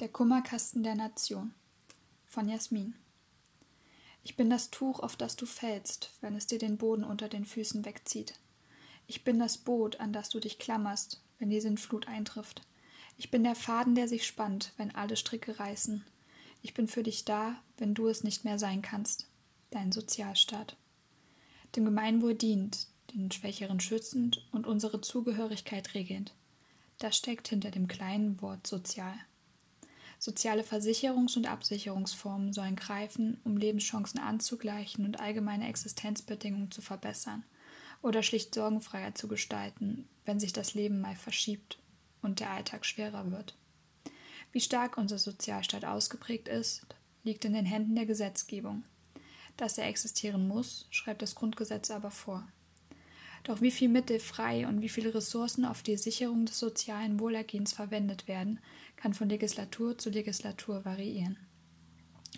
Der Kummerkasten der Nation von Jasmin. Ich bin das Tuch, auf das du fällst, wenn es dir den Boden unter den Füßen wegzieht. Ich bin das Boot, an das du dich klammerst, wenn die Sintflut eintrifft. Ich bin der Faden, der sich spannt, wenn alle Stricke reißen. Ich bin für dich da, wenn du es nicht mehr sein kannst. Dein Sozialstaat. Dem Gemeinwohl dient, den Schwächeren schützend und unsere Zugehörigkeit regelnd. Das steckt hinter dem kleinen Wort sozial. Soziale Versicherungs- und Absicherungsformen sollen greifen, um Lebenschancen anzugleichen und allgemeine Existenzbedingungen zu verbessern oder schlicht sorgenfreier zu gestalten, wenn sich das Leben mal verschiebt und der Alltag schwerer wird. Wie stark unser Sozialstaat ausgeprägt ist, liegt in den Händen der Gesetzgebung. Dass er existieren muss, schreibt das Grundgesetz aber vor. Doch wie viel Mittel frei und wie viele Ressourcen auf die Sicherung des sozialen Wohlergehens verwendet werden, kann von Legislatur zu Legislatur variieren.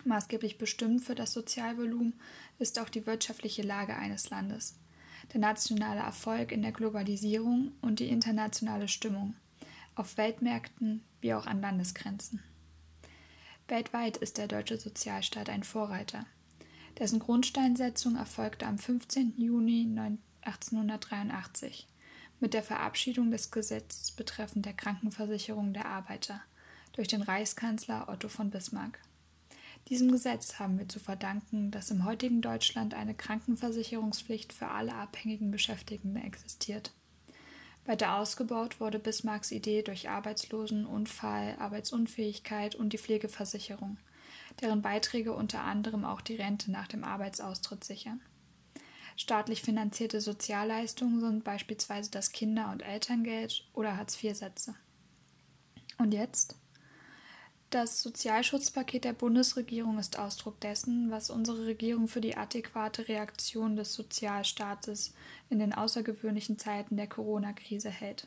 Maßgeblich bestimmt für das Sozialvolumen ist auch die wirtschaftliche Lage eines Landes, der nationale Erfolg in der Globalisierung und die internationale Stimmung, auf Weltmärkten wie auch an Landesgrenzen. Weltweit ist der deutsche Sozialstaat ein Vorreiter. Dessen Grundsteinsetzung erfolgte am 15. Juni 1883 mit der Verabschiedung des Gesetzes betreffend der Krankenversicherung der Arbeiter durch den Reichskanzler Otto von Bismarck. Diesem Gesetz haben wir zu verdanken, dass im heutigen Deutschland eine Krankenversicherungspflicht für alle abhängigen Beschäftigten existiert. Weiter ausgebaut wurde Bismarcks Idee durch Arbeitslosen, Unfall, Arbeitsunfähigkeit und die Pflegeversicherung, deren Beiträge unter anderem auch die Rente nach dem Arbeitsaustritt sichern. Staatlich finanzierte Sozialleistungen sind beispielsweise das Kinder- und Elterngeld oder Hartz-IV-Sätze. Und jetzt? Das Sozialschutzpaket der Bundesregierung ist Ausdruck dessen, was unsere Regierung für die adäquate Reaktion des Sozialstaates in den außergewöhnlichen Zeiten der Corona-Krise hält.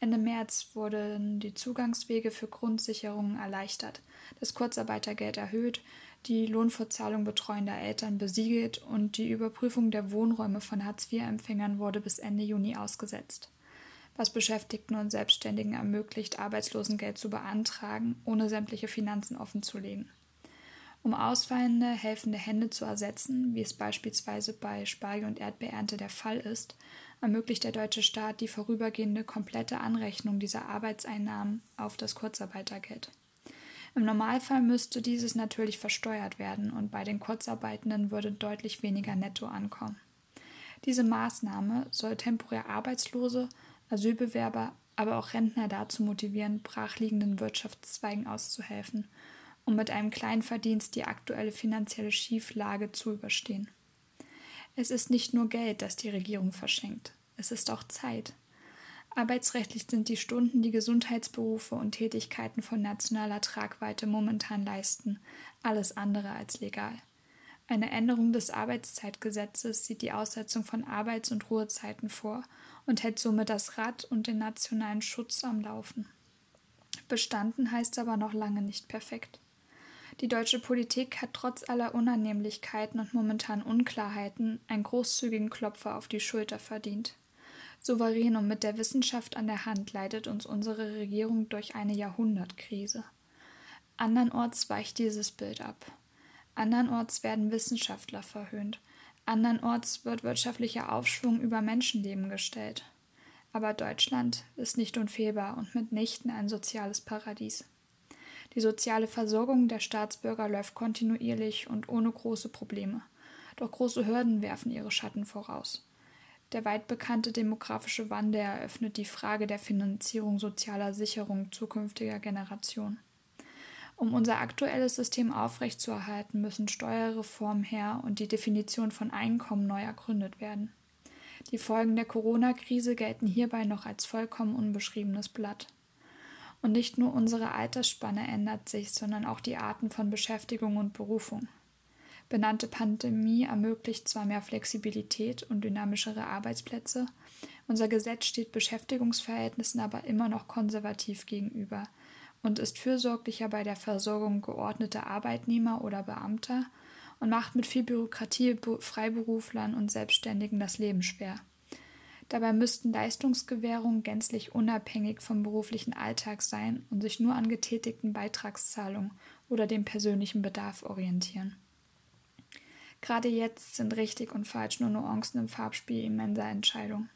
Ende März wurden die Zugangswege für Grundsicherungen erleichtert, das Kurzarbeitergeld erhöht, die Lohnfortzahlung betreuender Eltern besiegelt und die Überprüfung der Wohnräume von Hartz-IV-Empfängern wurde bis Ende Juni ausgesetzt, was Beschäftigten und Selbstständigen ermöglicht, Arbeitslosengeld zu beantragen, ohne sämtliche Finanzen offenzulegen. Um ausfallende, helfende Hände zu ersetzen, wie es beispielsweise bei Spargel- und Erdbeerernte der Fall ist, ermöglicht der deutsche Staat die vorübergehende komplette Anrechnung dieser Arbeitseinnahmen auf das Kurzarbeitergeld. Im Normalfall müsste dieses natürlich versteuert werden und bei den Kurzarbeitenden würde deutlich weniger netto ankommen. Diese Maßnahme soll temporär Arbeitslose, Asylbewerber, aber auch Rentner dazu motivieren, brachliegenden Wirtschaftszweigen auszuhelfen, um mit einem kleinen Verdienst die aktuelle finanzielle Schieflage zu überstehen. Es ist nicht nur Geld, das die Regierung verschenkt, es ist auch Zeit. Arbeitsrechtlich sind die Stunden, die Gesundheitsberufe und Tätigkeiten von nationaler Tragweite momentan leisten, alles andere als legal. Eine Änderung des Arbeitszeitgesetzes sieht die Aussetzung von Arbeits- und Ruhezeiten vor und hält somit das Rad und den nationalen Schutz am Laufen. Bestanden heißt aber noch lange nicht perfekt. Die deutsche Politik hat trotz aller Unannehmlichkeiten und momentanen Unklarheiten einen großzügigen Klopfer auf die Schulter verdient. Souverän und mit der Wissenschaft an der Hand leitet uns unsere Regierung durch eine Jahrhundertkrise. Andernorts weicht dieses Bild ab. Andernorts werden Wissenschaftler verhöhnt. Andernorts wird wirtschaftlicher Aufschwung über Menschenleben gestellt. Aber Deutschland ist nicht unfehlbar und mitnichten ein soziales Paradies. Die soziale Versorgung der Staatsbürger läuft kontinuierlich und ohne große Probleme. Doch große Hürden werfen ihre Schatten voraus. Der weit bekannte demografische Wandel eröffnet die Frage der Finanzierung sozialer Sicherung zukünftiger Generationen. Um unser aktuelles System aufrechtzuerhalten, müssen Steuerreformen her und die Definition von Einkommen neu ergründet werden. Die Folgen der Corona-Krise gelten hierbei noch als vollkommen unbeschriebenes Blatt. Und nicht nur unsere Altersspanne ändert sich, sondern auch die Arten von Beschäftigung und Berufung benannte Pandemie ermöglicht zwar mehr Flexibilität und dynamischere Arbeitsplätze, unser Gesetz steht Beschäftigungsverhältnissen aber immer noch konservativ gegenüber und ist fürsorglicher bei der Versorgung geordneter Arbeitnehmer oder Beamter und macht mit viel Bürokratie Freiberuflern und Selbstständigen das Leben schwer. Dabei müssten Leistungsgewährungen gänzlich unabhängig vom beruflichen Alltag sein und sich nur an getätigten Beitragszahlungen oder dem persönlichen Bedarf orientieren. Gerade jetzt sind richtig und falsch nur Nuancen im Farbspiel immenser Entscheidung.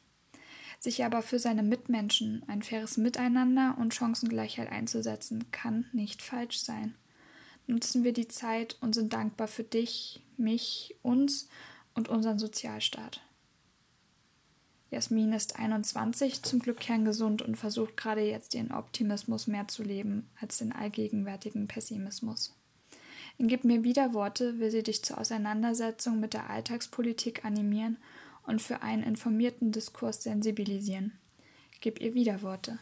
Sich aber für seine Mitmenschen, ein faires Miteinander und Chancengleichheit einzusetzen, kann nicht falsch sein. Nutzen wir die Zeit und sind dankbar für dich, mich, uns und unseren Sozialstaat. Jasmin ist 21, zum Glück kerngesund und versucht gerade jetzt ihren Optimismus mehr zu leben als den allgegenwärtigen Pessimismus. Gib mir wieder Worte will sie dich zur Auseinandersetzung mit der Alltagspolitik animieren und für einen informierten Diskurs sensibilisieren. Gib ihr wieder Worte.